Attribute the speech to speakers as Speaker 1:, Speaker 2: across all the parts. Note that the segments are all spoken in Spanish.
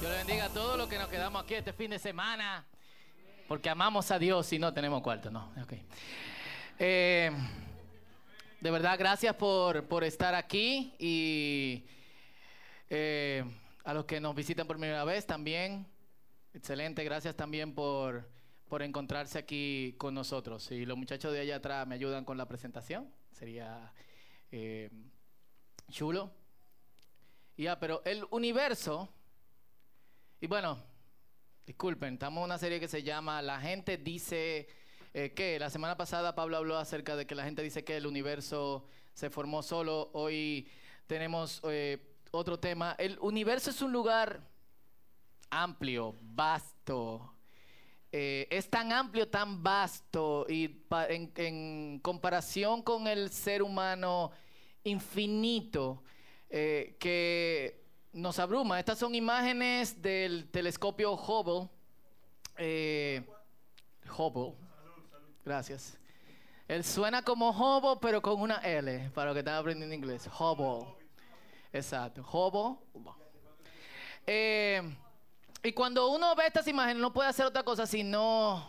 Speaker 1: Dios le bendiga a todos los que nos quedamos aquí este fin de semana. Porque amamos a Dios y no tenemos cuarto, no. Eh, de verdad, gracias por, por estar aquí y eh, a los que nos visitan por primera vez también. Excelente, gracias también por, por encontrarse aquí con nosotros. Y los muchachos de allá atrás me ayudan con la presentación. Sería eh, chulo. Ya, pero el universo, y bueno, disculpen, estamos en una serie que se llama La gente dice eh, que, la semana pasada Pablo habló acerca de que la gente dice que el universo se formó solo, hoy tenemos eh, otro tema. El universo es un lugar amplio, vasto, eh, es tan amplio, tan vasto y en, comparación con el ser humano infinito que nos abruma. Estas son imágenes del telescopio Hubble. Eh, Hubble. Gracias. Él suena como Hubble, pero con una L, para los que están aprendiendo inglés. Hubble. Exacto. Hubble. Eh, y cuando uno ve estas imágenes, no puede hacer otra cosa sino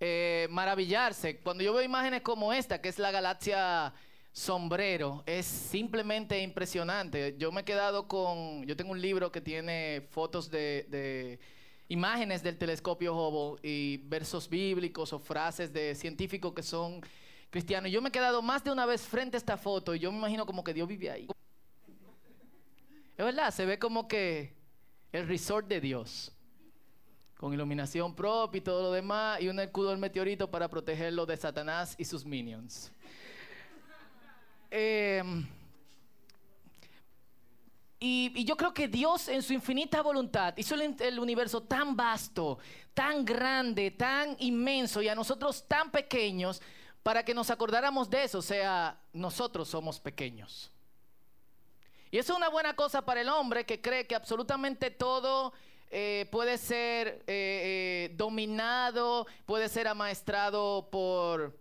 Speaker 1: eh, maravillarse. Cuando yo veo imágenes como esta, que es la galaxia sombrero, es simplemente impresionante. Yo me he quedado con, yo tengo un libro que tiene fotos de, de imágenes del telescopio Hubble y versos bíblicos o frases de científicos que son cristianos. Yo me he quedado más de una vez frente a esta foto y yo me imagino como que Dios vive ahí. Es verdad, se ve como que el resort de Dios, con iluminación propia y todo lo demás, y un escudo del meteorito para protegerlo de Satanás y sus minions. Eh, y, yo creo que Dios en su infinita voluntad hizo el, el, universo tan vasto, tan grande, tan inmenso y a nosotros tan pequeños para que nos acordáramos de eso, o sea, nosotros somos pequeños. Y eso es una buena cosa para el hombre que cree que absolutamente todo eh, puede ser eh, eh, dominado, puede ser amaestrado por,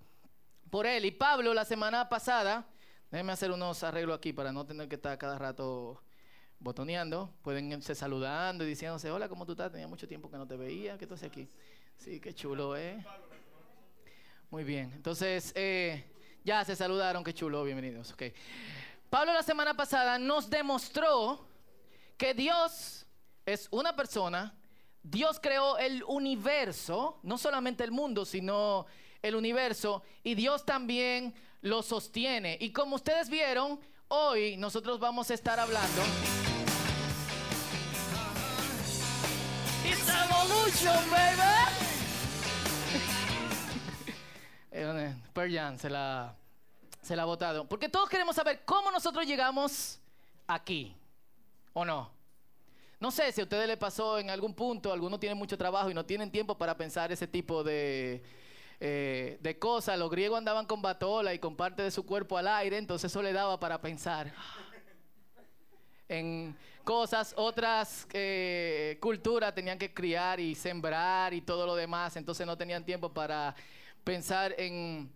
Speaker 1: por él. Y Pablo la semana pasada, déjenme hacer unos arreglos aquí para no tener que estar cada rato botoneando. Pueden irse saludando y diciéndose, hola, ¿cómo tú estás? Tenía mucho tiempo que no te veía. ¿Qué tú haces aquí? Sí, qué chulo, ¿eh? Muy bien. Entonces, eh, ya se saludaron, qué chulo, bienvenidos. Ok. Pablo la semana pasada nos demostró que Dios es una persona, Dios creó el universo, no solamente el mundo, sino el universo, y Dios también lo sostiene. Y como ustedes vieron, hoy nosotros vamos a estar hablando... It's evolution, baby. Perjan se la se la ha votado. Porque todos queremos saber cómo nosotros llegamos aquí, ¿o no? No sé si a ustedes les pasó en algún punto, algunos tienen mucho trabajo y no tienen tiempo para pensar ese tipo de, eh, de cosas. Los griegos andaban con batola y con parte de su cuerpo al aire, entonces eso le daba para pensar en cosas. Otras eh, culturas tenían que criar y sembrar y todo lo demás, entonces no tenían tiempo para pensar en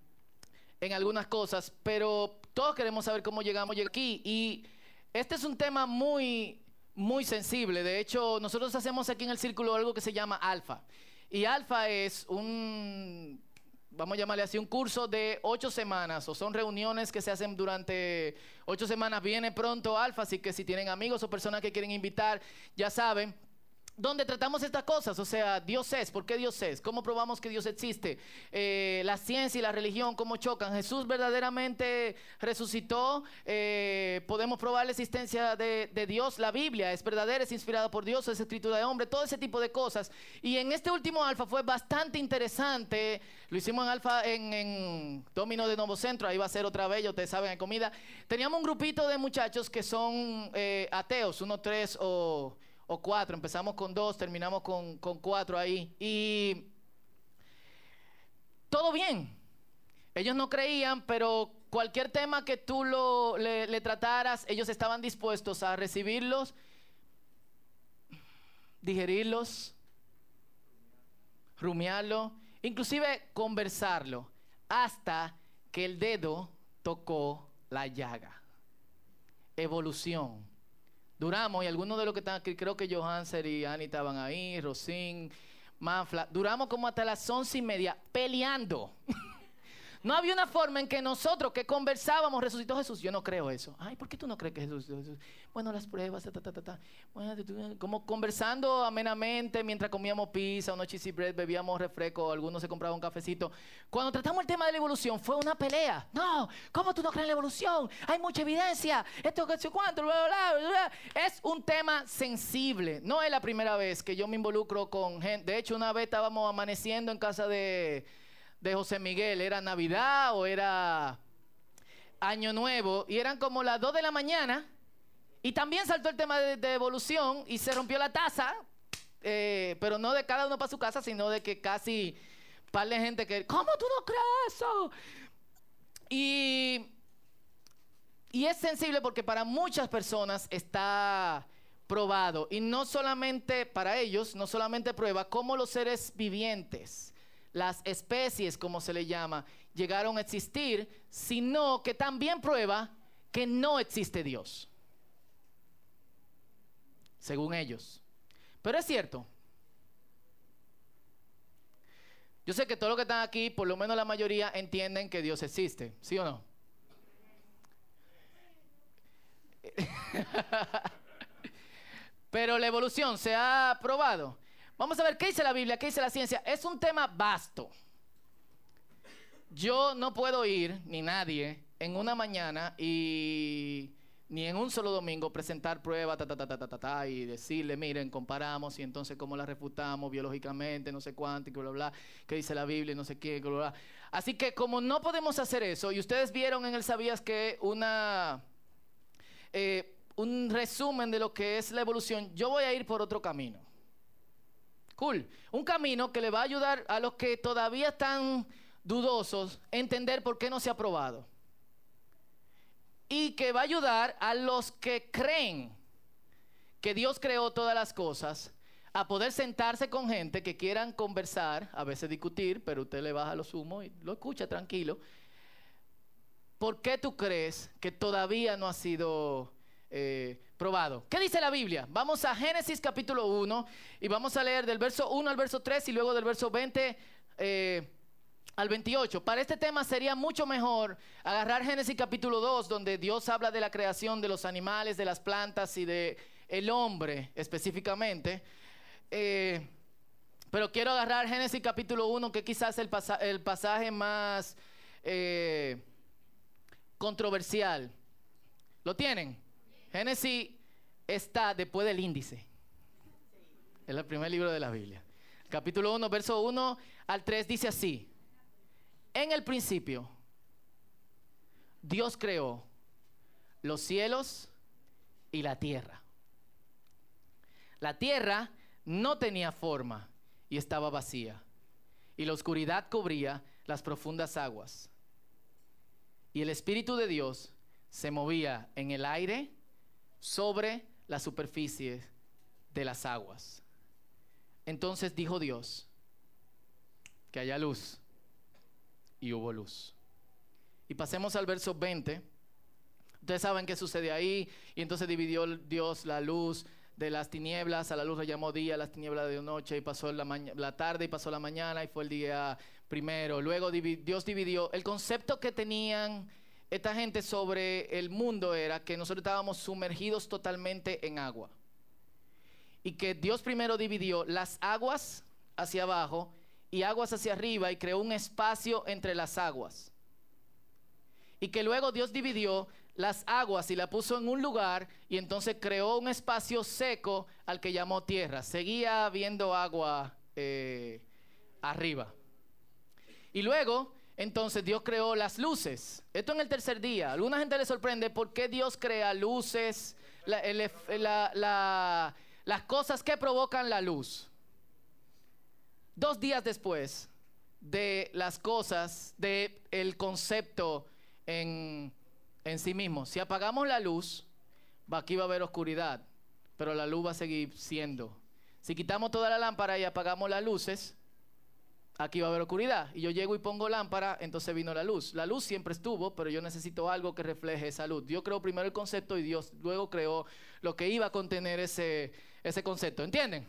Speaker 1: en algunas cosas, pero todos queremos saber cómo llegamos aquí. Y este es un tema muy, muy sensible. De hecho, nosotros hacemos aquí en el círculo algo que se llama alfa. Y alfa es un, vamos a llamarle así, un curso de ocho semanas, o son reuniones que se hacen durante ocho semanas. Viene pronto alfa, así que si tienen amigos o personas que quieren invitar, ya saben donde tratamos estas cosas, o sea, Dios es, ¿por qué Dios es? ¿Cómo probamos que Dios existe? Eh, la ciencia y la religión, ¿cómo chocan? ¿Jesús verdaderamente resucitó? Eh, ¿Podemos probar la existencia de, Dios? La Biblia es verdadera, es inspirada por Dios, es escritura de hombre, todo ese tipo de cosas. Y en este último alfa fue bastante interesante, lo hicimos en alfa en, en Domino de Nuevo Centro, ahí va a ser otra vez, ustedes saben, en comida. Teníamos un grupito de muchachos que son eh, ateos, uno, tres o o cuatro. Empezamos con dos, terminamos con, con cuatro ahí. Y todo bien. Ellos no creían, pero cualquier tema que tú lo, le, trataras, ellos estaban dispuestos a recibirlos, digerirlos, rumiarlo, inclusive conversarlo, hasta que el dedo tocó la llaga. Evolución Duramos, y algunos de los que están aquí, creo que Johanser y Annie estaban ahí, Rosín, Manfla, duramos como hasta las once y media peleando. No había una forma en que nosotros que conversábamos, resucitó Jesús. Yo no creo eso. Ay, ¿por qué tú no crees que Jesús? Jesús? Bueno, las pruebas, ta, ta, ta. Bueno, como conversando amenamente mientras comíamos pizza, unos cheesy bread, bebíamos refresco, algunos se compraban un cafecito. Cuando tratamos el tema de la evolución, fue una pelea. No, ¿cómo tú no crees en la evolución? Hay mucha evidencia. Esto, que cuánto, bla, bla, bla, Es un tema sensible. No es la primera vez que yo me involucro con gente. De hecho, una vez estábamos amaneciendo en casa de de José Miguel, era Navidad o era Año Nuevo, y eran como las 2 de la mañana, y también saltó el tema de, evolución y se rompió la taza, eh, pero no de cada uno para su casa, sino de que casi par de gente que, ¿cómo tú no crees eso? Y, y es sensible porque para muchas personas está probado, y no solamente para ellos, no solamente prueba, como los seres vivientes las especies, como se le llama, llegaron a existir, sino que también prueba que no existe Dios, según ellos. Pero es cierto. Yo sé que todos los que están aquí, por lo menos la mayoría, entienden que Dios existe, ¿sí o no? Pero la evolución se ha probado. Vamos a ver qué dice la Biblia, qué dice la ciencia. Es un tema vasto. Yo no puedo ir, ni nadie, en una mañana y ni en un solo domingo presentar pruebas, ta, ta, ta, ta, ta, ta, y decirle, miren, comparamos y entonces cómo la refutamos biológicamente, no sé cuánto, y bla, bla, qué dice la Biblia, no sé qué, bla, bla. Así que como no podemos hacer eso, y ustedes vieron en el Sabías que una, eh, un resumen de lo que es la evolución, yo voy a ir por otro camino. Cool. Un camino que le va a ayudar a los que todavía están dudosos a entender por qué no se ha probado. Y que va a ayudar a los que creen que Dios creó todas las cosas a poder sentarse con gente que quieran conversar, a veces discutir, pero usted le baja los humos y lo escucha tranquilo. ¿Por qué tú crees que todavía no ha sido eh, probado. ¿Qué dice la Biblia? Vamos a Génesis capítulo 1 y vamos a leer del verso 1 al verso 3 y luego del verso 20 eh, al 28. Para este tema sería mucho mejor agarrar Génesis capítulo 2 donde Dios habla de la creación de los animales, de las plantas y de el hombre específicamente. Eh, pero quiero agarrar Génesis capítulo 1 que quizás es el, el pasaje más controversial. ¿Lo tienen? Génesis está después del índice. Es el primer libro de la Biblia. Capítulo 1, verso 1 al 3 dice así. En el principio, Dios creó los cielos y la tierra. La tierra no tenía forma y estaba vacía. Y la oscuridad cubría las profundas aguas. Y el Espíritu de Dios se movía en el aire sobre la superficie de las aguas. Entonces dijo Dios, que haya luz. Y hubo luz. Y pasemos al verso 20. Ustedes saben qué sucede ahí. Y entonces dividió Dios la luz de las tinieblas. A la luz le llamó día, las tinieblas de noche. Y pasó la, la tarde y pasó la mañana. Y fue el día primero. Luego Dios dividió. El concepto que tenían esta gente sobre el mundo era que nosotros estábamos sumergidos totalmente en agua. Y que Dios primero dividió las aguas hacia abajo y aguas hacia arriba y creó un espacio entre las aguas. Y que luego Dios dividió las aguas y la puso en un lugar y entonces creó un espacio seco al que llamó tierra. Seguía habiendo agua eh, arriba. Y luego entonces Dios creó las luces. Esto en el tercer día. alguna gente le sorprende por qué Dios crea luces, las cosas que provocan la luz. Dos días después de las cosas, de el concepto en, en sí mismo. Si apagamos la luz, aquí va a haber oscuridad, pero la luz va a seguir siendo. Si quitamos toda la lámpara y apagamos las luces, aquí va a haber oscuridad. Y yo llego y pongo lámpara, entonces vino la luz. La luz siempre estuvo, pero yo necesito algo que refleje esa luz. Dios creó primero el concepto y Dios luego creó lo que iba a contener ese, ese concepto. ¿Entienden?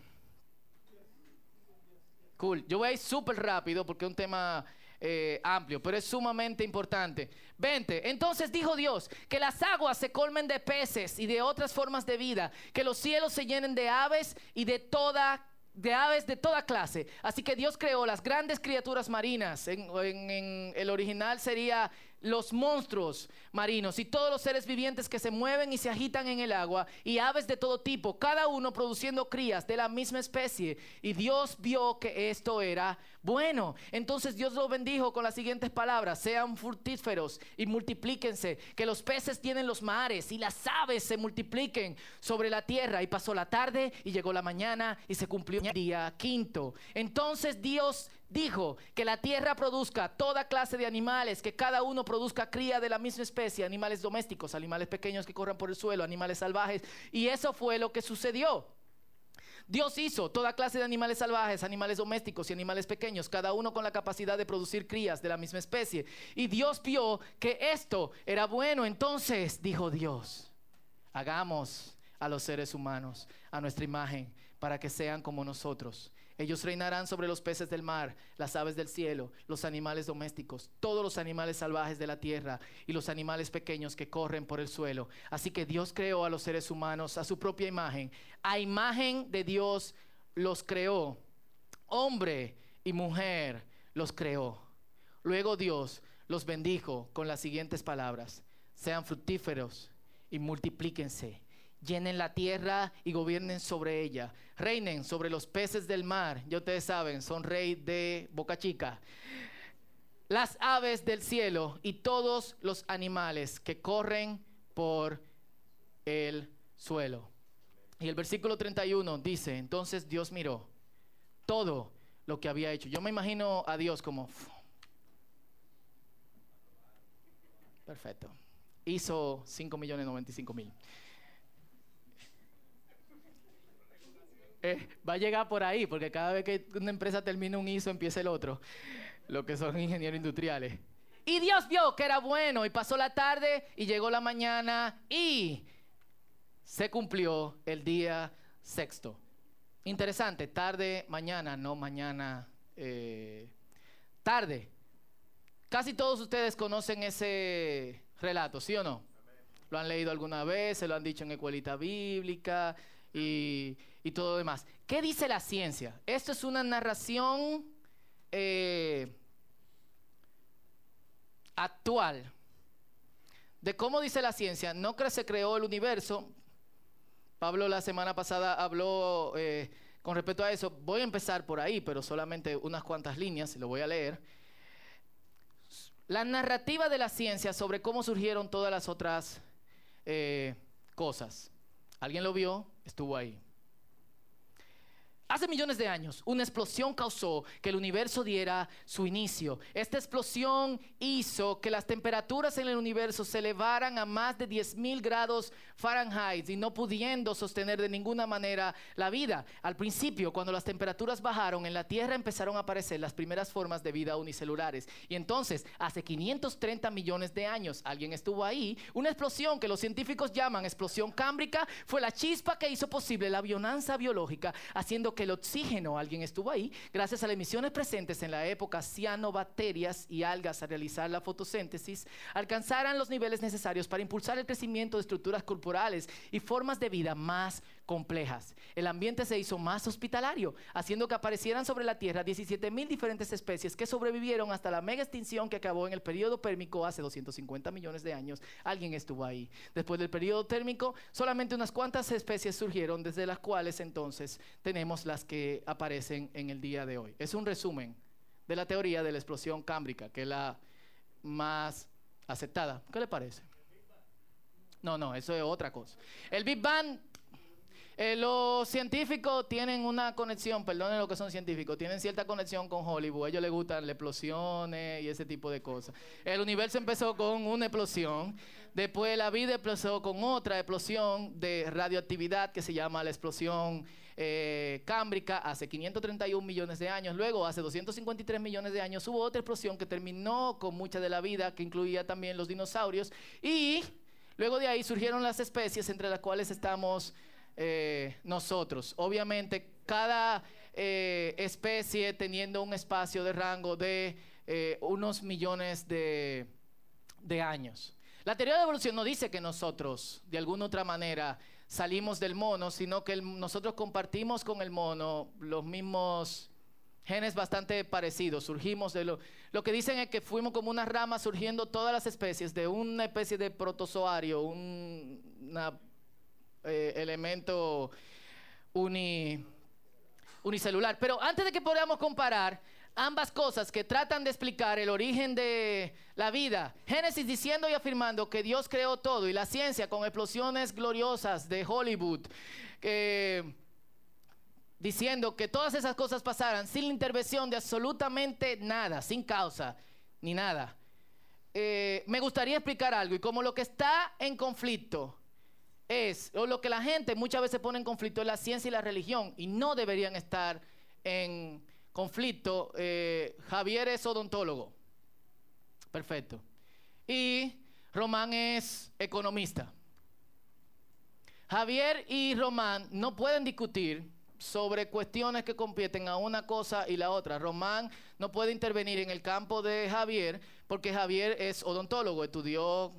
Speaker 1: Cool. Yo voy a ir súper rápido porque es un tema eh, amplio, pero es sumamente importante. 20. Entonces dijo Dios, que las aguas se colmen de peces y de otras formas de vida, que los cielos se llenen de aves y de toda de aves de toda clase. Así que Dios creó las grandes criaturas marinas. En, en, el original sería los monstruos marinos y todos los seres vivientes que se mueven y se agitan en el agua y aves de todo tipo, cada uno produciendo crías de la misma especie. Y Dios vio que esto era bueno. Entonces Dios lo bendijo con las siguientes palabras, sean fructíferos y multiplíquense, que los peces tienen los mares y las aves se multipliquen sobre la tierra. Y pasó la tarde y llegó la mañana y se cumplió el día quinto. Entonces Dios dijo que la tierra produzca toda clase de animales, que cada uno produzca cría de la misma especie, animales domésticos, animales pequeños que corran por el suelo, animales salvajes. Y eso fue lo que sucedió. Dios hizo toda clase de animales salvajes, animales domésticos y animales pequeños, cada uno con la capacidad de producir crías de la misma especie. Y Dios vio que esto era bueno. Entonces dijo Dios, hagamos a los seres humanos a nuestra imagen para que sean como nosotros ellos reinarán sobre los peces del mar, las aves del cielo, los animales domésticos, todos los animales salvajes de la tierra y los animales pequeños que corren por el suelo. Así que Dios creó a los seres humanos a su propia imagen. A imagen de Dios los creó. Hombre y mujer los creó. Luego Dios los bendijo con las siguientes palabras. Sean fructíferos y multiplíquense llenen la tierra y gobiernen sobre ella, reinen sobre los peces del mar, ya ustedes saben, son rey de Boca Chica, las aves del cielo y todos los animales que corren por el suelo. Y el versículo 31 dice, entonces Dios miró todo lo que había hecho. Yo me imagino a Dios como... Perfecto. Hizo 5 millones 95 mil. Eh, va a llegar por ahí, porque cada vez que una empresa termina un ISO, empieza el otro, lo que son ingenieros industriales. Y Dios vio que era bueno y pasó la tarde y llegó la mañana y se cumplió el día sexto. Interesante, tarde, mañana, no mañana, eh, tarde. Casi todos ustedes conocen ese relato, ¿sí o no? Lo han leído alguna vez, se lo han dicho en escuelita bíblica y y todo lo demás. ¿Qué dice la ciencia? Esto es una narración eh, actual de cómo dice la ciencia. No se creó el universo. Pablo la semana pasada habló eh, con respecto a eso. Voy a empezar por ahí, pero solamente unas cuantas líneas, lo voy a leer. La narrativa de la ciencia sobre cómo surgieron todas las otras eh, cosas. ¿Alguien lo vio? Estuvo ahí. Hace millones de años, una explosión causó que el universo diera su inicio. Esta explosión hizo que las temperaturas en el universo se elevaran a más de 10.000 grados Fahrenheit y no pudiendo sostener de ninguna manera la vida. Al principio, cuando las temperaturas bajaron, en la Tierra empezaron a aparecer las primeras formas de vida unicelulares. Y entonces, hace 530 millones de años, alguien estuvo ahí, una explosión que los científicos llaman explosión cámbrica fue la chispa que hizo posible la avionanza biológica, haciendo que el oxígeno, alguien estuvo ahí, gracias a las emisiones presentes en la época cianobacterias y algas a realizar la fotosíntesis, alcanzaran los niveles necesarios para impulsar el crecimiento de estructuras corporales y formas de vida más complejas. El ambiente se hizo más hospitalario, haciendo que aparecieran sobre la Tierra 17 mil diferentes especies que sobrevivieron hasta la mega extinción que acabó en el periodo pérmico hace 250 millones de años. Alguien estuvo ahí. Después del periodo térmico, solamente unas cuantas especies surgieron, desde las cuales entonces tenemos las que aparecen en el día de hoy. Es un resumen de la teoría de la explosión cámbrica, que es la más aceptada. ¿Qué le parece? No, no, eso es otra cosa. El Big Bang Eh, los científicos tienen una conexión, perdonen lo que son científicos, tienen cierta conexión con Hollywood. A ellos les gustan las explosiones y ese tipo de cosas. El universo empezó con una explosión. Después la vida empezó con otra explosión de radioactividad que se llama la explosión eh, cámbrica hace 531 millones de años. Luego, hace 253 millones de años, hubo otra explosión que terminó con mucha de la vida, que incluía también los dinosaurios. Y luego de ahí surgieron las especies entre las cuales estamos eh, nosotros. Obviamente, cada eh, especie teniendo un espacio de rango de eh, unos millones de, años. La teoría de evolución no dice que nosotros, de alguna otra manera, salimos del mono, sino que nosotros compartimos con el mono los mismos genes bastante parecidos. Surgimos de lo... Lo que dicen es que fuimos como una rama surgiendo todas las especies de una especie de protozoario, un, eh, elemento unicelular. Pero antes de que podamos comparar ambas cosas que tratan de explicar el origen de la vida, Génesis diciendo y afirmando que Dios creó todo y la ciencia con explosiones gloriosas de Hollywood, diciendo que todas esas cosas pasaran sin la intervención de absolutamente nada, sin causa ni nada. Eh, me gustaría explicar algo y como lo que está en conflicto es, o lo que la gente muchas veces pone en conflicto es la ciencia y la religión, y no deberían estar en conflicto. Eh, Javier es odontólogo. Perfecto. Y Román es economista. Javier y Román no pueden discutir sobre cuestiones que compiten a una cosa y la otra. Román no puede intervenir en el campo de Javier porque Javier es odontólogo, estudió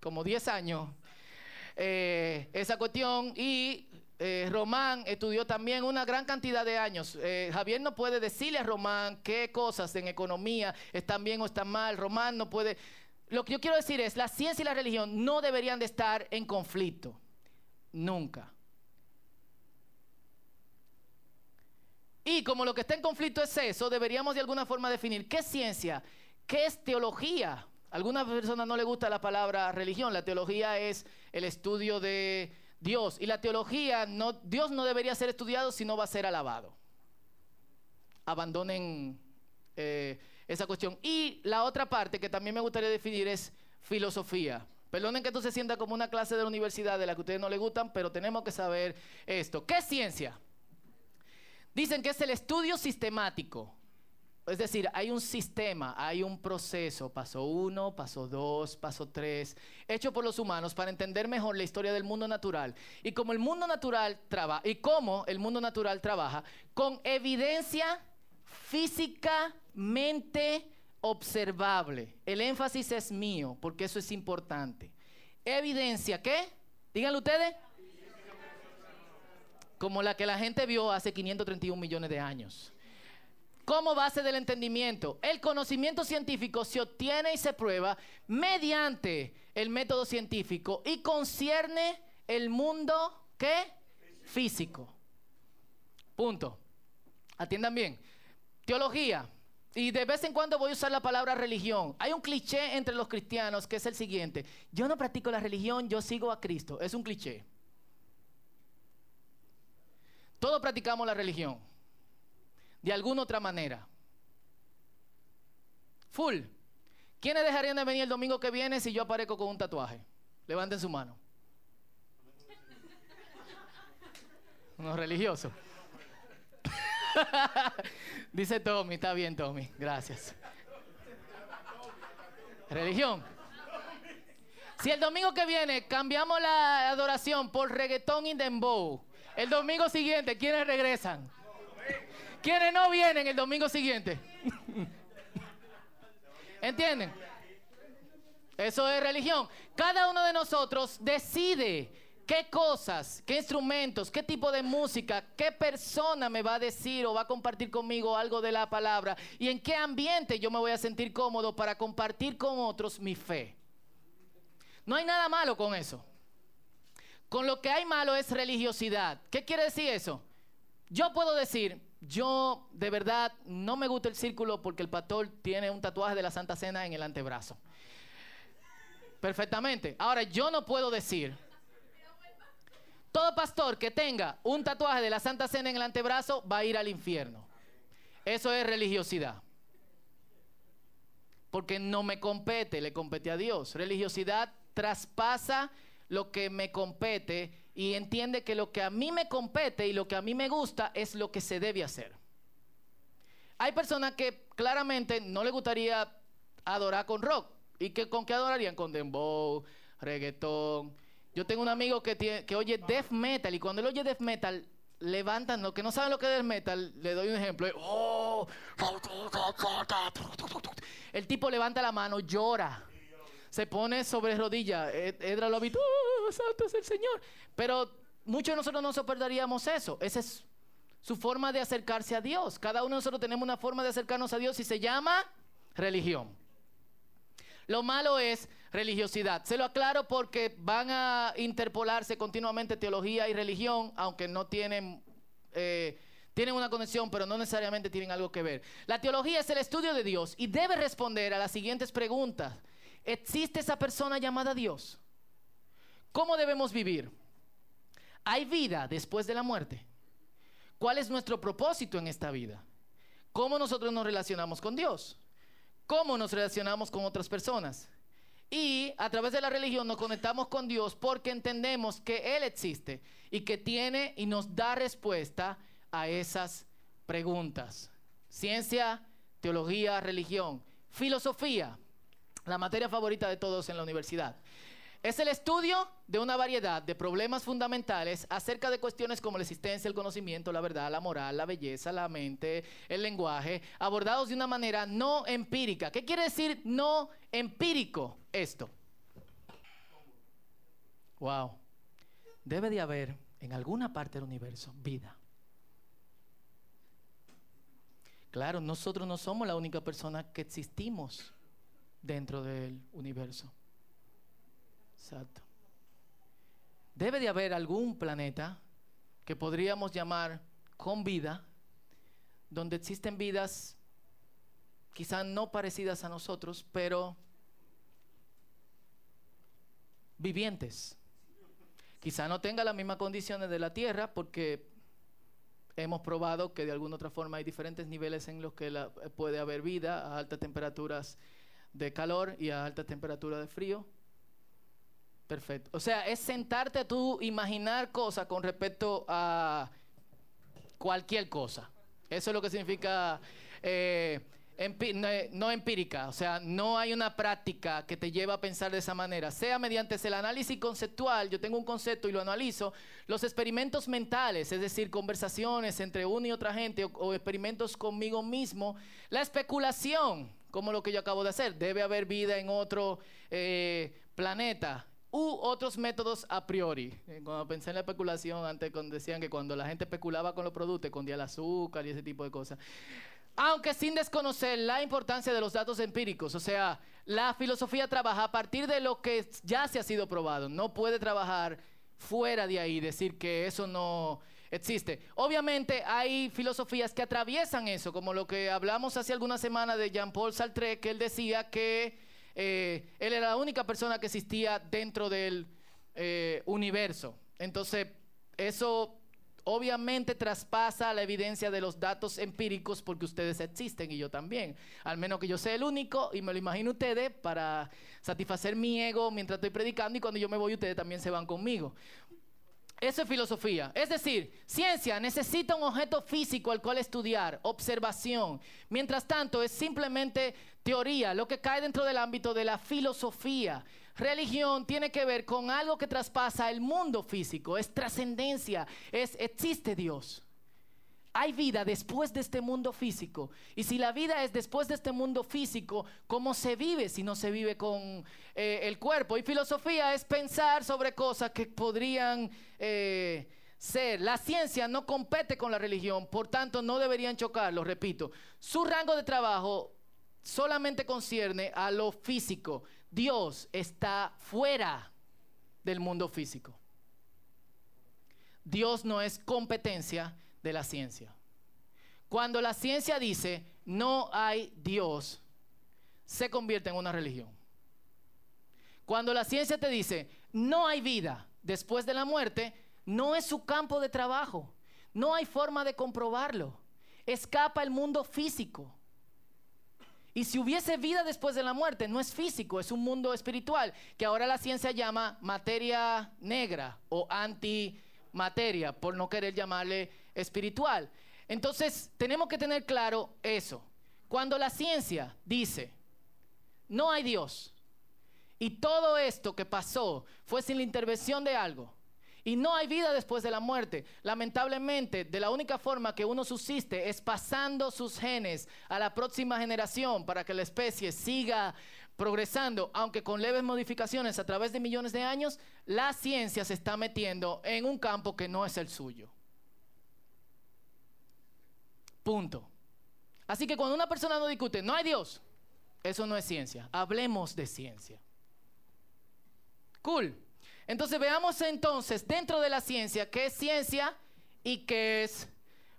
Speaker 1: como 10 años eh, esa cuestión y eh, Román estudió también una gran cantidad de años. Eh, Javier no puede decirle a Román qué cosas en economía están bien o están mal. Román no puede... Lo que yo quiero decir es, la ciencia y la religión no deberían de estar en conflicto. Nunca. Y como lo que está en conflicto es eso, deberíamos de alguna forma definir qué es ciencia, qué es teología. A algunas personas no les gusta la palabra religión. La teología es el estudio de Dios. Y la teología, Dios no debería ser estudiado si no va a ser alabado. Abandonen eh, esa cuestión. Y la otra parte que también me gustaría definir es filosofía. Perdonen que esto se sienta como una clase de la universidad de la que ustedes no les gustan, pero tenemos que saber esto. ¿Qué es ciencia? Dicen que es el estudio sistemático es decir, hay un sistema, hay un proceso, paso uno, paso dos, paso tres, hecho por los humanos para entender mejor la historia del mundo natural. Y como el mundo natural trabaja, y cómo el mundo natural trabaja, con evidencia físicamente observable. El énfasis es mío, porque eso es importante. Evidencia, ¿qué? Díganlo ustedes. Como la que la gente vio hace 531 millones de años como base del entendimiento. El conocimiento científico se obtiene y se prueba mediante el método científico y concierne el mundo ¿qué? físico. Punto. Atiendan bien. Teología. Y de vez en cuando voy a usar la palabra religión. Hay un cliché entre los cristianos que es el siguiente. Yo no practico la religión, yo sigo a Cristo. Es un cliché. Todos practicamos la religión de alguna otra manera. Full. ¿Quiénes dejarían de venir el domingo que viene si yo aparezco con un tatuaje? Levanten su mano. Unos religiosos. Dice Tommy, está bien Tommy, gracias. Religión. Si el domingo que viene cambiamos la adoración por reggaetón y dembow, el domingo siguiente, ¿quiénes regresan? ¿Quiénes no vienen el domingo siguiente? ¿Entienden? Eso es religión. Cada uno de nosotros decide qué cosas, qué instrumentos, qué tipo de música, qué persona me va a decir o va a compartir conmigo algo de la palabra y en qué ambiente yo me voy a sentir cómodo para compartir con otros mi fe. No hay nada malo con eso. Con lo que hay malo es religiosidad. ¿Qué quiere decir eso? Yo puedo decir, yo de verdad no me gusta el círculo porque el pastor tiene un tatuaje de la Santa Cena en el antebrazo. Perfectamente. Ahora, yo no puedo decir, Todo pastor que tenga un tatuaje de la Santa Cena en el antebrazo va a ir al infierno. Eso es religiosidad. Porque no me compete, le compete a Dios. Religiosidad traspasa lo que me compete y entiende que lo que a mí me compete y lo que a mí me gusta es lo que se debe hacer. Hay personas que claramente no le gustaría adorar con rock. ¿Y que, con qué adorarían? Con dembow, reggaetón. Yo tengo un amigo que, tiene, que oye death metal y cuando él oye death metal, levantan, los que no saben lo que es death metal, le doy un ejemplo. El tipo levanta la mano, llora se pone sobre rodillas. Edra lo habitó, oh, santo es el Señor. Pero muchos de nosotros no soportaríamos eso. Esa es su forma de acercarse a Dios. Cada uno de nosotros tenemos una forma de acercarnos a Dios y se llama religión. Lo malo es religiosidad. Se lo aclaro porque van a interpolarse continuamente teología y religión, aunque no tienen, eh, tienen una conexión, pero no necesariamente tienen algo que ver. La teología es el estudio de Dios y debe responder a las siguientes preguntas. ¿Existe esa persona llamada Dios? ¿Cómo debemos vivir? ¿Hay vida después de la muerte? ¿Cuál es nuestro propósito en esta vida? ¿Cómo nosotros nos relacionamos con Dios? ¿Cómo nos relacionamos con otras personas? Y a través de la religión nos conectamos con Dios porque entendemos que Él existe y que tiene y nos da respuesta a esas preguntas. Ciencia, teología, religión, filosofía la materia favorita de todos en la universidad. Es el estudio de una variedad de problemas fundamentales acerca de cuestiones como la existencia, el conocimiento, la verdad, la moral, la belleza, la mente, el lenguaje, abordados de una manera no empírica. ¿Qué quiere decir no empírico esto? Wow. Debe de haber en alguna parte del universo vida. Claro, nosotros no somos la única persona que existimos dentro del universo. Exacto. Debe de haber algún planeta que podríamos llamar con vida, donde existen vidas quizás no parecidas a nosotros, pero vivientes. Quizá no tenga las mismas condiciones de la Tierra porque hemos probado que de alguna otra forma hay diferentes niveles en los que puede haber vida a altas temperaturas de calor y a alta temperatura de frío. Perfecto. O sea, es sentarte a tú imaginar cosas con respecto a cualquier cosa. Eso es lo que significa eh, no empírica. O sea, no hay una práctica que te lleve a pensar de esa manera. Sea mediante el análisis conceptual, yo tengo un concepto y lo analizo. Los experimentos mentales, es decir, conversaciones entre una y otra gente o experimentos conmigo mismo. La especulación como lo que yo acabo de hacer. Debe haber vida en otro eh, planeta u otros métodos a priori. Eh, cuando pensé en la especulación, antes cuando decían que cuando la gente especulaba con los productos, escondía el azúcar y ese tipo de cosas. Aunque sin desconocer la importancia de los datos empíricos, o sea, la filosofía trabaja a partir de lo que ya se ha sido probado. No puede trabajar fuera de ahí, decir que eso no existe. Obviamente hay filosofías que atraviesan eso, como lo que hablamos hace algunas semanas de Jean-Paul Sartre, que él decía que eh, él era la única persona que existía dentro del eh, universo. Entonces, eso obviamente traspasa la evidencia de los datos empíricos porque ustedes existen y yo también. Al menos que yo sea el único y me lo imagino ustedes para satisfacer mi ego mientras estoy predicando y cuando yo me voy ustedes también se van conmigo. Eso es filosofía. Es decir, ciencia necesita un objeto físico al cual estudiar, observación. Mientras tanto, es simplemente teoría, lo que cae dentro del ámbito de la filosofía. Religión tiene que ver con algo que traspasa el mundo físico, es trascendencia, es existe Dios hay vida después de este mundo físico. Y si la vida es después de este mundo físico, ¿cómo se vive si no se vive con eh, el cuerpo? Y filosofía es pensar sobre cosas que podrían eh, ser. La ciencia no compete con la religión, por tanto no deberían chocar, lo repito. Su rango de trabajo solamente concierne a lo físico. Dios está fuera del mundo físico. Dios no es competencia de la ciencia. Cuando la ciencia dice no hay Dios, se convierte en una religión. Cuando la ciencia te dice no hay vida después de la muerte, No es su campo de trabajo. No hay forma de comprobarlo. Escapa el mundo físico. Y si hubiese vida después de la muerte, no es físico, es un mundo espiritual, que ahora la ciencia llama materia negra o antimateria, por no querer llamarle espiritual. Entonces, tenemos que tener claro eso. Cuando la ciencia dice, no hay Dios, y todo esto que pasó fue sin la intervención de algo, y no hay vida después de la muerte. Lamentablemente, de la única forma que uno subsiste es pasando sus genes a la próxima generación para que la especie siga progresando, aunque con leves modificaciones a través de millones de años, la ciencia se está metiendo en un campo que no es el suyo. Punto. Así que cuando una persona no discute, no hay Dios, eso no es ciencia. Hablemos de ciencia. Cool. Entonces veamos entonces dentro de la ciencia qué es ciencia y qué es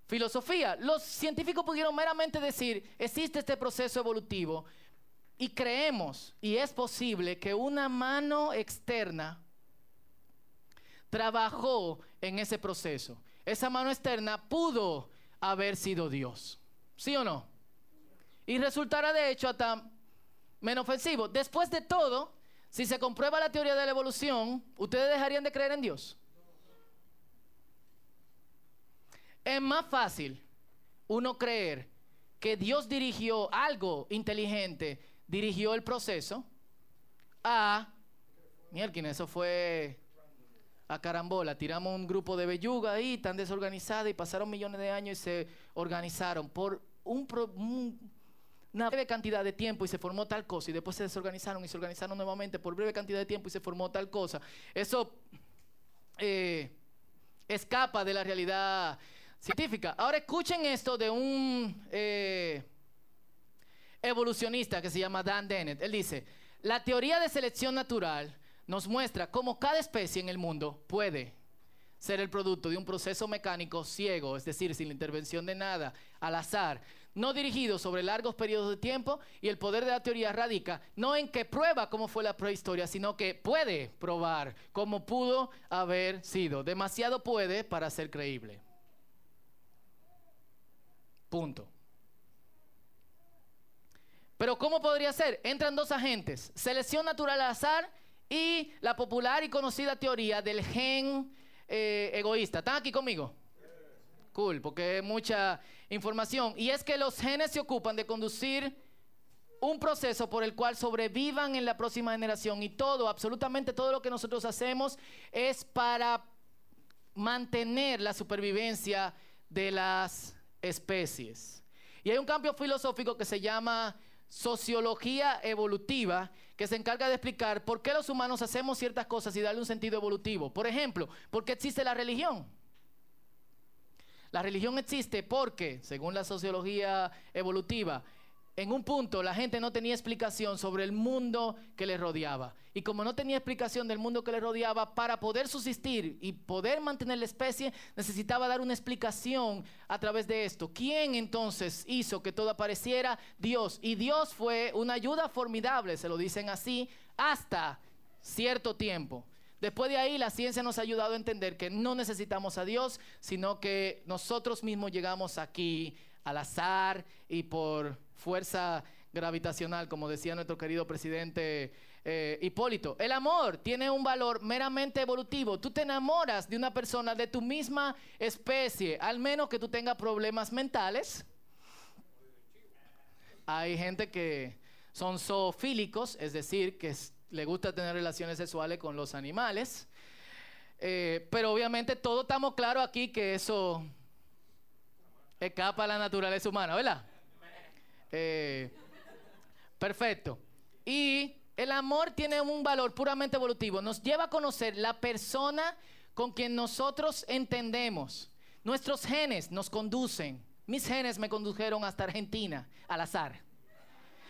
Speaker 1: filosofía. Los científicos pudieron meramente decir, existe este proceso evolutivo y creemos, y es posible que una mano externa trabajó en ese proceso. Esa mano externa pudo haber sido Dios. ¿Sí o no? Y resultará de hecho hasta menos ofensivo. Después de todo, si se comprueba la teoría de la evolución, ¿ustedes dejarían de creer en Dios? Es más fácil uno creer que Dios dirigió algo inteligente, dirigió el proceso, a, mierda, eso fue a carambola, tiramos un grupo de belluga ahí, tan desorganizada, y pasaron millones de años y se organizaron por un, un una breve cantidad de tiempo y se formó tal cosa y después se desorganizaron y se organizaron nuevamente por breve cantidad de tiempo y se formó tal cosa. Eso eh, escapa de la realidad científica. Ahora escuchen esto de un eh, evolucionista que se llama Dan Dennett. Él dice, la teoría de selección natural nos muestra cómo cada especie en el mundo puede ser el producto de un proceso mecánico ciego, es decir, sin la intervención de nada, al azar, no dirigido sobre largos periodos de tiempo y el poder de la teoría radica no en que prueba cómo fue la prehistoria, sino que puede probar cómo pudo haber sido. Demasiado puede para ser creíble. Punto. Pero ¿cómo podría ser? Entran dos agentes, selección natural al azar y la popular y conocida teoría del gen eh, egoísta. ¿Están aquí conmigo? Cool, porque es mucha información. Y es que los genes se ocupan de conducir un proceso por el cual sobrevivan en la próxima generación y todo, absolutamente todo lo que nosotros hacemos es para mantener la supervivencia de las especies. Y hay un cambio filosófico que se llama sociología evolutiva que se encarga de explicar por qué los humanos hacemos ciertas cosas y darle un sentido evolutivo. Por ejemplo, ¿por qué existe la religión? La religión existe porque, según la sociología evolutiva, en un punto la gente no tenía explicación sobre el mundo que le rodeaba. Y como no tenía explicación del mundo que le rodeaba, para poder subsistir y poder mantener la especie, necesitaba dar una explicación a través de esto. ¿Quién entonces hizo que todo apareciera? Dios. Y Dios fue una ayuda formidable, se lo dicen así, hasta cierto tiempo. Después de ahí la ciencia nos ha ayudado a entender que no necesitamos a Dios, sino que nosotros mismos llegamos aquí al azar y por fuerza gravitacional, como decía nuestro querido presidente eh, Hipólito. El amor tiene un valor meramente evolutivo. Tú te enamoras de una persona de tu misma especie, al menos que tú tengas problemas mentales. Hay gente que son zoofílicos, es decir, que le gusta tener relaciones sexuales con los animales. Eh, pero obviamente todos estamos claros aquí que eso escapa a la naturaleza humana, ¿verdad? Eh, perfecto. Y el amor tiene un valor puramente evolutivo. Nos lleva a conocer la persona con quien nosotros entendemos. Nuestros genes nos conducen. Mis genes me condujeron hasta Argentina, al azar.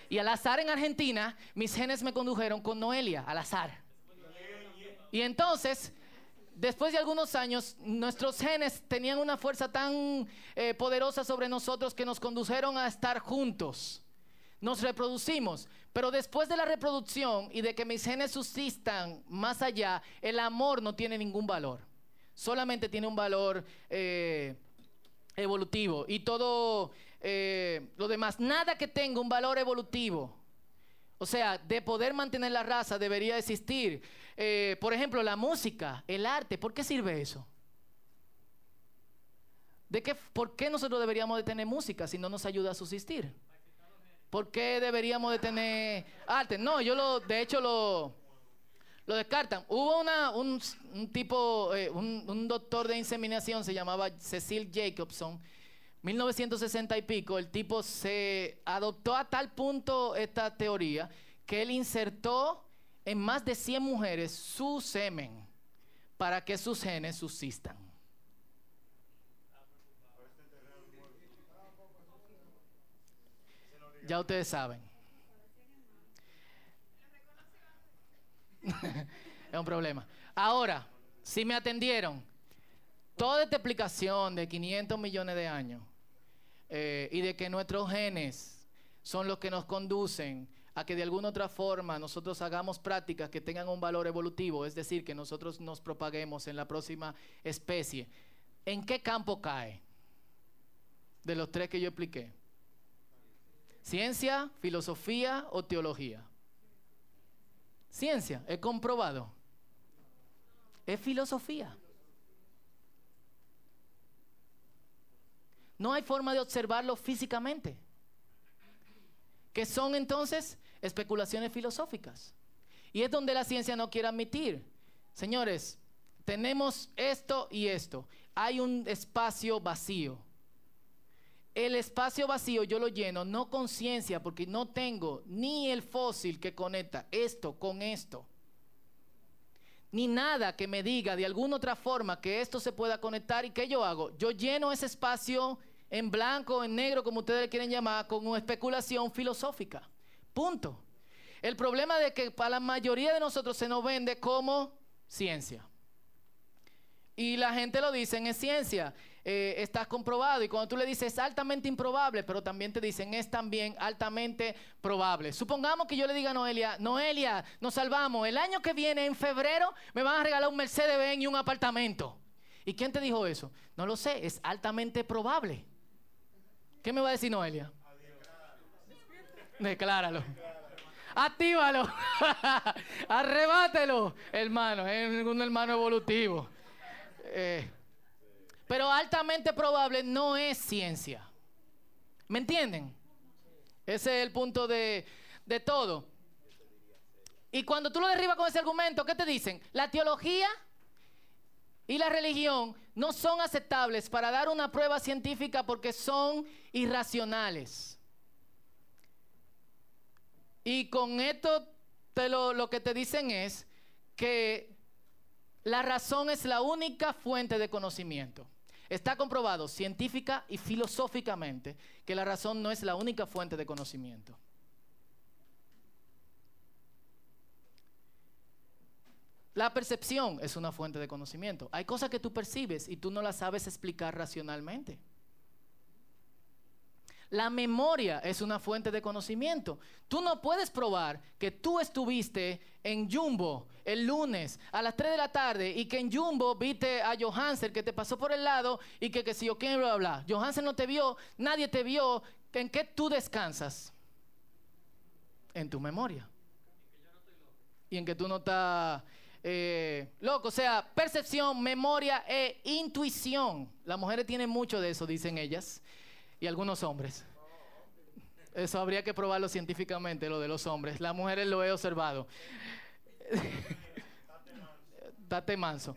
Speaker 1: Y al azar en Argentina, mis genes me condujeron con Noelia, al azar. Y entonces, después de algunos años, nuestros genes tenían una fuerza tan eh, poderosa sobre nosotros que nos condujeron a estar juntos. Nos reproducimos, pero después de la reproducción y de que mis genes subsistan más allá, el amor no tiene ningún valor. solamente tiene un valor eh, evolutivo y todo eh, lo demás, nada que tenga un valor evolutivo. O sea, de poder mantener la raza debería existir. Eh, por ejemplo, la música, el arte, ¿por qué sirve eso? ¿De qué, ¿Por qué nosotros deberíamos de tener música si no nos ayuda a subsistir? ¿Por qué deberíamos de tener arte? No, yo lo, de hecho lo, lo descartan. Hubo una, un, tipo, eh, un, un, doctor de inseminación, se llamaba Cecil Jacobson, 1960 y pico, el tipo se adoptó a tal punto esta teoría que él insertó en más de 100 mujeres su semen para que sus genes subsistan. Ya ustedes saben. es un problema. Ahora, si me atendieron, toda esta explicación de 500 millones de años eh, y de que nuestros genes son los que nos conducen a que de alguna otra forma nosotros hagamos prácticas que tengan un valor evolutivo, es decir, que nosotros nos propaguemos en la próxima especie. ¿En qué campo cae? De los tres que yo expliqué. ¿Ciencia, filosofía o teología? Ciencia, he comprobado. Es filosofía. No hay forma de observarlo físicamente. ¿Qué son entonces? Especulaciones filosóficas. Y es donde la ciencia no quiere admitir. Señores, tenemos esto y esto. Hay un espacio vacío el espacio vacío yo lo lleno no con ciencia porque no tengo ni el fósil que conecta esto con esto. Ni nada que me diga de alguna otra forma que esto se pueda conectar y qué yo hago. Yo lleno ese espacio en blanco, en negro, como ustedes le quieren llamar, con una especulación filosófica. Punto. El problema de que para la mayoría de nosotros se nos vende como ciencia. Y la gente lo dice, es ciencia. Eh, está comprobado. Y cuando tú le dices es altamente improbable, pero también te dicen es también altamente probable. Supongamos que yo le diga a Noelia, Noelia, nos salvamos. El año que viene, en febrero, me van a regalar un Mercedes-Benz y un apartamento. ¿Y quién te dijo eso? No lo sé, es altamente probable. ¿Qué me va a decir Noelia? Decláralo. Actívalo. Arrebátelo, hermano. Es un hermano evolutivo. Eh, pero altamente probable no es ciencia. ¿Me entienden? Ese es el punto de, de todo. Y cuando tú lo derribas con ese argumento, ¿qué te dicen? La teología y la religión no son aceptables para dar una prueba científica porque son irracionales. Y con esto te lo, lo que te dicen es que la razón es la única fuente de conocimiento. Está comprobado científica y filosóficamente que la razón no es la única fuente de conocimiento. La percepción es una fuente de conocimiento. Hay cosas que tú percibes y tú no las sabes explicar racionalmente. La memoria es una fuente de conocimiento. Tú no puedes probar que tú estuviste en Jumbo el lunes a las 3 de la tarde y que en Jumbo viste a Johansen que te pasó por el lado y que, que si yo quiero hablar. Johansen no te vio, nadie te vio. ¿En qué tú descansas? En tu memoria. Y en que tú no estás eh, loco. O sea, percepción, memoria e intuición. Las mujeres tienen mucho de eso, dicen ellas y algunos hombres. Eso habría que probarlo científicamente, lo de los hombres. Las mujeres lo he observado. Date manso.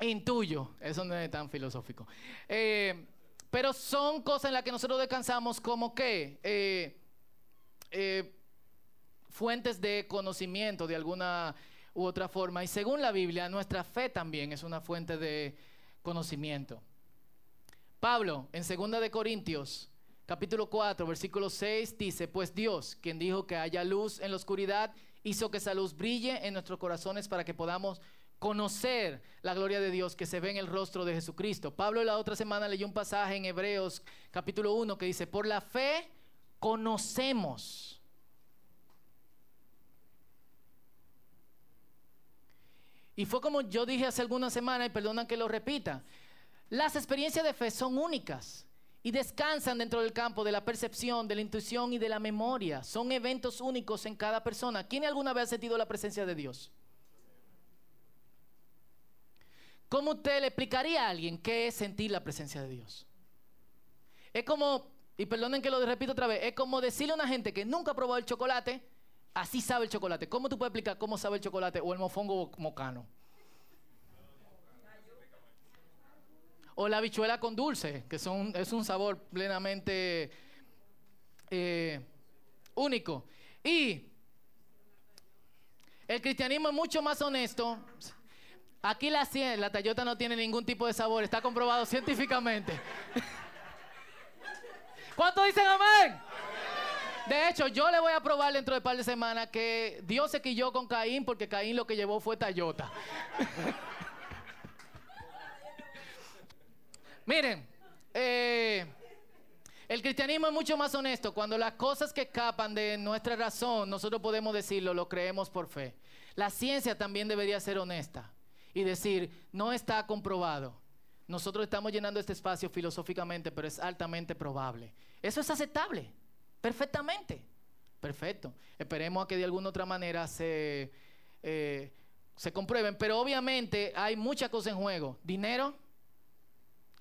Speaker 1: Intuyo, eso no es tan filosófico. Eh, pero son cosas en las que nosotros descansamos como que eh, fuentes de conocimiento de alguna u otra forma. Y según la Biblia, nuestra fe también es una fuente de conocimiento. Pablo, en 2 de Corintios, capítulo 4, versículo 6, dice, pues Dios, quien dijo que haya luz en la oscuridad, hizo que esa luz brille en nuestros corazones para que podamos conocer la gloria de Dios que se ve en el rostro de Jesucristo. Pablo la otra semana leyó un pasaje en Hebreos capítulo 1 que dice, por la fe conocemos. Y fue como yo dije hace algunas semanas, y perdona que lo repita, las experiencias de fe son únicas y descansan dentro del campo de la percepción, de la intuición y de la memoria. Son eventos únicos en cada persona. ¿Quién alguna vez ha sentido la presencia de Dios? ¿Cómo usted le explicaría a alguien qué es sentir la presencia de Dios? Es como, y perdonen que lo repito otra vez, es como decirle a una gente que nunca ha probado el chocolate, así sabe el chocolate. ¿Cómo tú puedes explicar cómo sabe el chocolate o el mofongo mocano? O la bichuela con dulce, que son, es un sabor plenamente eh, único. Y el cristianismo es mucho más honesto. Aquí la, la Toyota no tiene ningún tipo de sabor, está comprobado científicamente. ¿Cuántos dicen amén? De hecho, yo le voy a probar dentro de un par de semanas que Dios se quilló con Caín porque Caín lo que llevó fue Toyota. Miren, eh, el cristianismo es mucho más honesto. Cuando las cosas que escapan de nuestra razón, nosotros podemos decirlo, lo creemos por fe. La ciencia también debería ser honesta y decir, no está comprobado. Nosotros estamos llenando este espacio filosóficamente, pero es altamente probable. Eso es aceptable, perfectamente. Perfecto. Esperemos a que de alguna otra manera se, eh, se comprueben. Pero obviamente hay muchas cosas en juego. Dinero.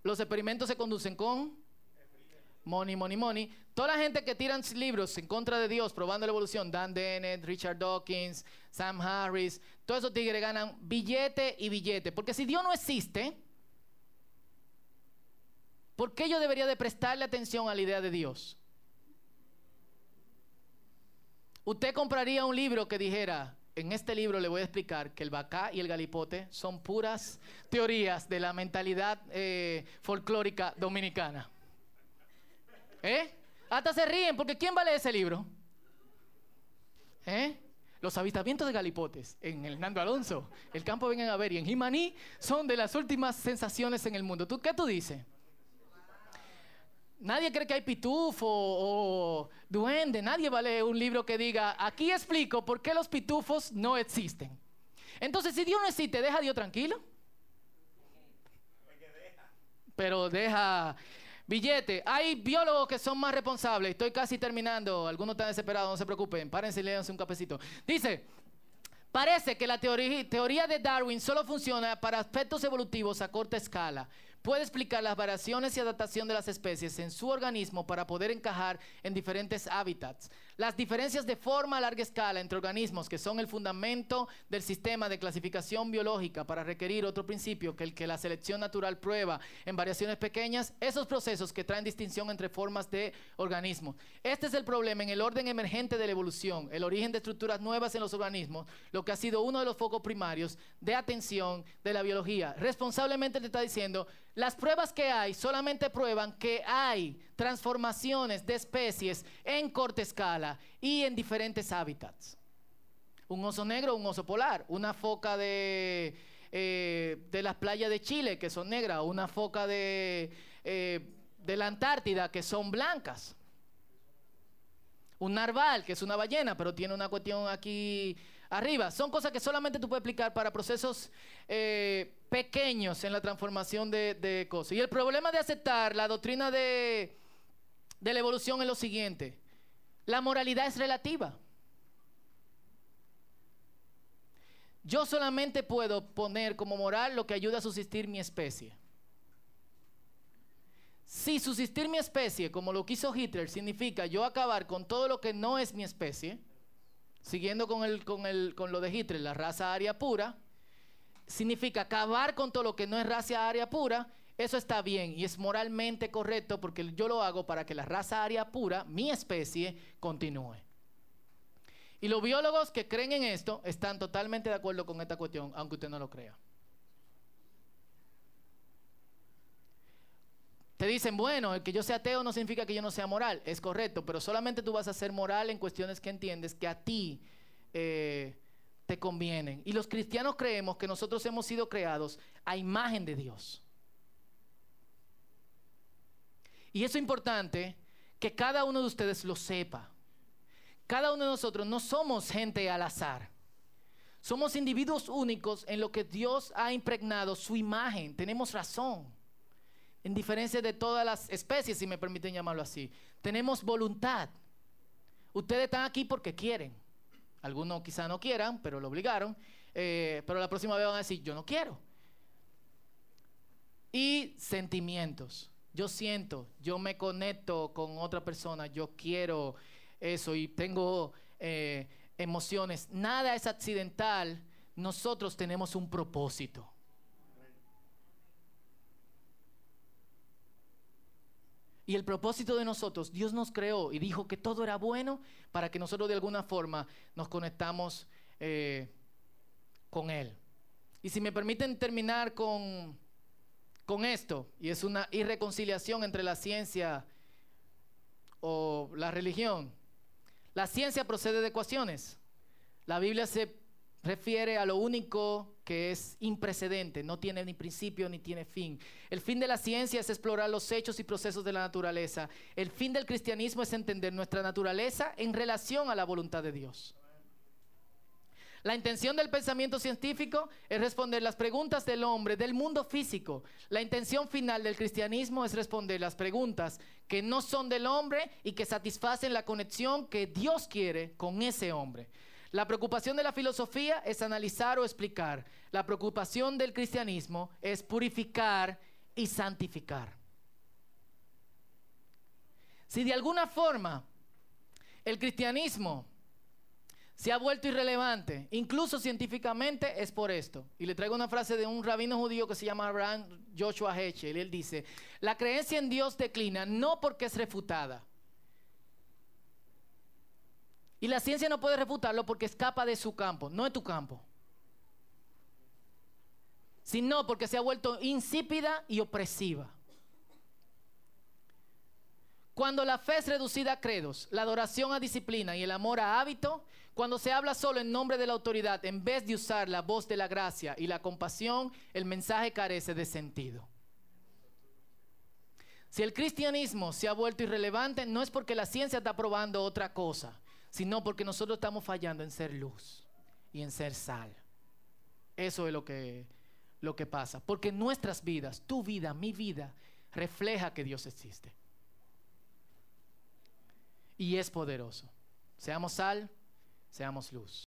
Speaker 1: Los experimentos se conducen con money, money, money. Toda la gente que tiran libros en contra de Dios, probando la evolución, Dan Dennett, Richard Dawkins, Sam Harris, todos esos tigres ganan billete y billete. Porque si Dios no existe, ¿por qué yo debería de prestarle atención a la idea de Dios? Usted compraría un libro que dijera, en este libro le voy a explicar que el bacá y el galipote son puras teorías de la mentalidad eh, folclórica dominicana. ¿Eh? Hasta se ríen, porque ¿quién va a leer ese libro? ¿Eh? Los avistamientos de galipotes en el Nando Alonso, el campo vengan a ver, y en Jimaní son de las últimas sensaciones en el mundo. ¿Tú qué tú dices? Nadie cree que hay pitufo o duende, nadie va a leer un libro que diga, aquí explico por qué los pitufos no existen. Entonces, si Dios no existe, ¿deja a Dios tranquilo? Pero deja Billete. Hay biólogos que son más responsables. Estoy casi terminando. Algunos están desesperados, no se preocupen. Párense y léanse un cafecito. Dice, parece que la teoría de Darwin solo funciona para aspectos evolutivos a corta escala puede explicar las variaciones y adaptación de las especies en su organismo para poder encajar en diferentes hábitats. Las diferencias de forma a larga escala entre organismos que son el fundamento del sistema de clasificación biológica para requerir otro principio que el que la selección natural prueba en variaciones pequeñas, esos procesos que traen distinción entre formas de organismos. Este es el problema en el orden emergente de la evolución, el origen de estructuras nuevas en los organismos, lo que ha sido uno de los focos primarios de atención de la biología. Responsablemente te está diciendo, las pruebas que hay solamente prueban que hay transformaciones de especies en corta escala y en diferentes hábitats. Un oso negro, un oso polar, una foca de, eh, de las playas de Chile que son negras, una foca de, eh, de la Antártida que son blancas. Un narval, que es una ballena, pero tiene una cuestión aquí arriba. Son cosas que solamente tú puedes explicar para procesos eh, pequeños en la transformación de, cosas. Y el problema de aceptar la doctrina de, de la evolución es lo siguiente. La moralidad es relativa. Yo solamente puedo poner como moral lo que ayuda a subsistir mi especie. Si subsistir mi especie, como lo quiso Hitler, significa yo acabar con todo lo que no es mi especie, siguiendo con, el, con, el, con lo de Hitler, la raza aria pura, significa acabar con todo lo que no es raza aria pura, eso está bien y es moralmente correcto porque yo lo hago para que la raza aria pura, mi especie, continúe. Y los biólogos que creen en esto están totalmente de acuerdo con esta cuestión, aunque usted no lo crea. Te dicen, bueno, el que yo sea ateo no significa que yo no sea moral. Es correcto, pero solamente tú vas a ser moral en cuestiones que entiendes que a ti eh, te convienen. Y los cristianos creemos que nosotros hemos sido creados a imagen de Dios. Y eso es importante que cada uno de ustedes lo sepa. Cada uno de nosotros no somos gente al azar. Somos individuos únicos en lo que Dios ha impregnado su imagen. Tenemos razón. En diferencia de todas las especies, si me permiten llamarlo así. Tenemos voluntad. Ustedes están aquí porque quieren. Algunos quizá no quieran, pero lo obligaron. Eh, pero la próxima vez van a decir, yo no quiero. Y sentimientos. Yo siento, yo me conecto con otra persona, yo quiero eso y tengo eh, emociones. Nada es accidental. Nosotros tenemos un propósito. Y el propósito de nosotros, Dios nos creó y dijo que todo era bueno para que nosotros de alguna forma nos conectamos eh, con Él. Y si me permiten terminar con, con esto, y es una irreconciliación entre la ciencia o la religión. La ciencia procede de ecuaciones. La Biblia se refiere a lo único que es imprecedente, no tiene ni principio ni tiene fin. El fin de la ciencia es explorar los hechos y procesos de la naturaleza. El fin del cristianismo es entender nuestra naturaleza en relación a la voluntad de Dios. La intención del pensamiento científico es responder las preguntas del hombre, del mundo físico. La intención final del cristianismo es responder las preguntas que no son del hombre y que satisfacen la conexión que Dios quiere con ese hombre. La preocupación de la filosofía es analizar o explicar. La preocupación del cristianismo es purificar y santificar. Si de alguna forma el cristianismo se ha vuelto irrelevante, incluso científicamente, es por esto. Y le traigo una frase de un rabino judío que se llama Abraham Joshua Heschel. Él dice, la creencia en Dios declina no porque es refutada, y la ciencia no puede refutarlo porque escapa de su campo, no es tu campo. Sino porque se ha vuelto insípida y opresiva. Cuando la fe es reducida a credos, la adoración a disciplina y el amor a hábito, cuando se habla solo en nombre de la autoridad en vez de usar la voz de la gracia y la compasión, el mensaje carece de sentido. Si el cristianismo se ha vuelto irrelevante, no es porque la ciencia está probando otra cosa, sino porque nosotros estamos fallando en ser luz y en ser sal. Eso es lo que, lo que pasa. Porque nuestras vidas, tu vida, mi vida, refleja que Dios existe. Y es poderoso. Seamos sal, seamos luz.